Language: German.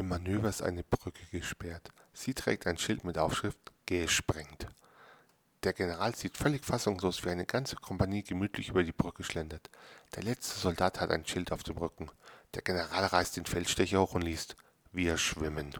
Im Manöver ist eine Brücke gesperrt. Sie trägt ein Schild mit Aufschrift Gesprengt. Der General sieht völlig fassungslos, wie eine ganze Kompanie gemütlich über die Brücke schlendert. Der letzte Soldat hat ein Schild auf dem Rücken. Der General reißt den Feldstecher hoch und liest Wir schwimmen.